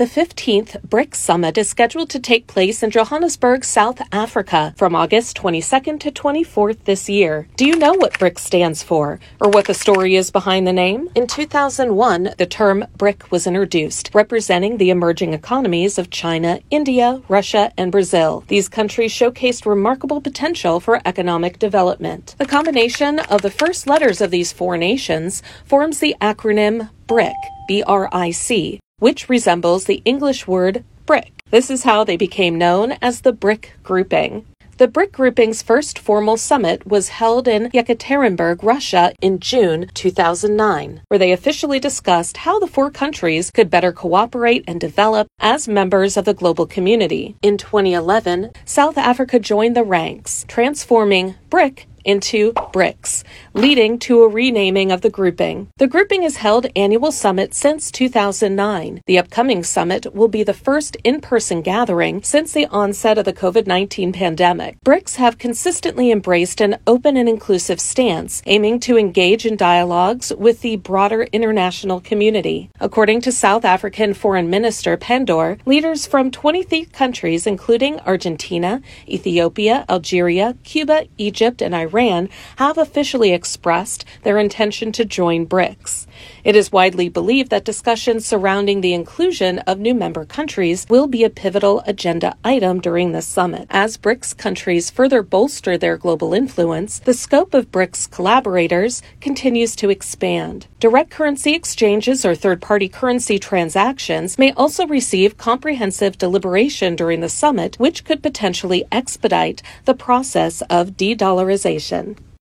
The 15th BRICS Summit is scheduled to take place in Johannesburg, South Africa from August 22nd to 24th this year. Do you know what BRICS stands for or what the story is behind the name? In 2001, the term BRIC was introduced, representing the emerging economies of China, India, Russia, and Brazil. These countries showcased remarkable potential for economic development. The combination of the first letters of these four nations forms the acronym BRIC, B R I C which resembles the English word brick. This is how they became known as the BRIC grouping. The BRIC grouping's first formal summit was held in Yekaterinburg, Russia in June 2009, where they officially discussed how the four countries could better cooperate and develop as members of the global community. In 2011, South Africa joined the ranks, transforming BRIC into BRICS, leading to a renaming of the grouping. The grouping has held annual summit since 2009. The upcoming summit will be the first in-person gathering since the onset of the COVID-19 pandemic. BRICS have consistently embraced an open and inclusive stance, aiming to engage in dialogues with the broader international community. According to South African Foreign Minister Pandor, leaders from 23 countries including Argentina, Ethiopia, Algeria, Cuba, Egypt, and Iran Iran have officially expressed their intention to join BRICS. It is widely believed that discussions surrounding the inclusion of new member countries will be a pivotal agenda item during this summit. As BRICS countries further bolster their global influence, the scope of BRICS collaborators continues to expand. Direct currency exchanges or third party currency transactions may also receive comprehensive deliberation during the summit, which could potentially expedite the process of de dollarization conversation.